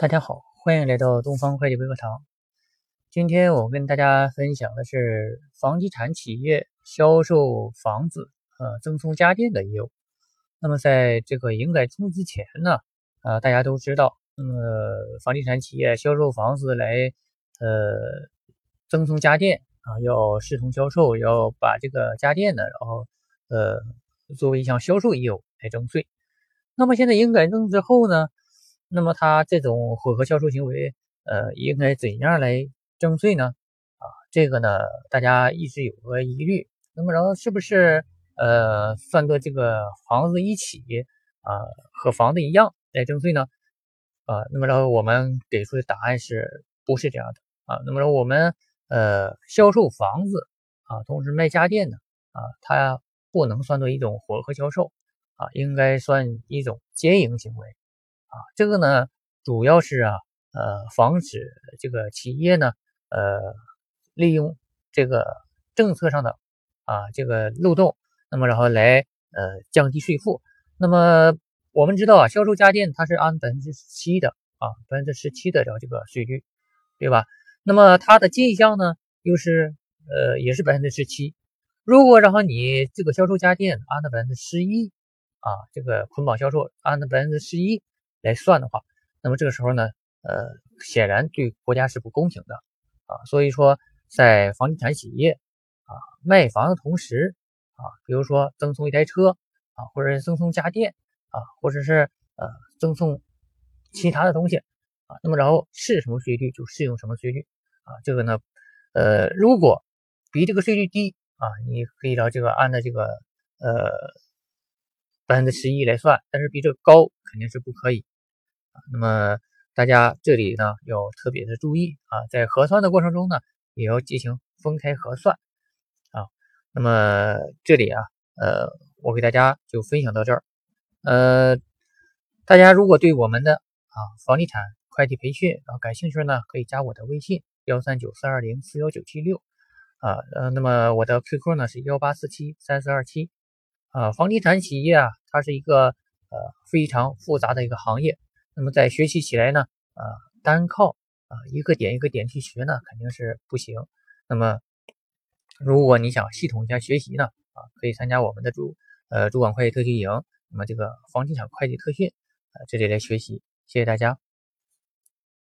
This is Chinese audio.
大家好，欢迎来到东方会计微课堂。今天我跟大家分享的是房地产企业销售房子呃赠送家电的业务。那么在这个营改通之前呢，啊大家都知道，那么房地产企业销售房子来呃赠送家电啊，要视同销售，要把这个家电呢，然后呃作为一项销售业务来征税。那么现在营改增之后呢？那么他这种混合销售行为，呃，应该怎样来征税呢？啊，这个呢，大家一直有个疑虑。那么然后是不是呃算作这个房子一起啊和房子一样来征税呢？啊，那么然后我们给出的答案是不是这样的啊？那么说我们呃销售房子啊，同时卖家电的啊，它不能算作一种混合销售啊，应该算一种兼营行为。啊，这个呢，主要是啊，呃，防止这个企业呢，呃，利用这个政策上的啊这个漏洞，那么然后来呃降低税负。那么我们知道啊，销售家电它是按百分之七的啊，百分之十七的这个税率，对吧？那么它的进项呢，又是呃也是百分之十七。如果然后你这个销售家电按的百分之十一啊，这个捆绑销售按的百分之十一。来算的话，那么这个时候呢，呃，显然对国家是不公平的啊。所以说，在房地产企业啊卖房的同时啊，比如说赠送一台车啊，或者是赠送家电啊，或者是呃赠送其他的东西啊，那么然后是什么税率就适用什么税率啊。这个呢，呃，如果比这个税率低啊，你可以到这个按照这个呃百分之十一来算，但是比这个高肯定是不可以。那么大家这里呢要特别的注意啊，在核算的过程中呢，也要进行分开核算啊。那么这里啊，呃，我给大家就分享到这儿。呃，大家如果对我们的啊房地产会计培训啊感兴趣呢，可以加我的微信幺三九四二零四幺九七六啊。呃，那么我的 QQ 呢是幺八四七三四二七啊。房地产企业啊，它是一个呃非常复杂的一个行业。那么在学习起来呢，啊，单靠啊一个点一个点去学呢，肯定是不行。那么，如果你想系统一下学习呢，啊，可以参加我们的主呃主管会计特训营，那么这个房地产会计特训啊，这里来学习。谢谢大家。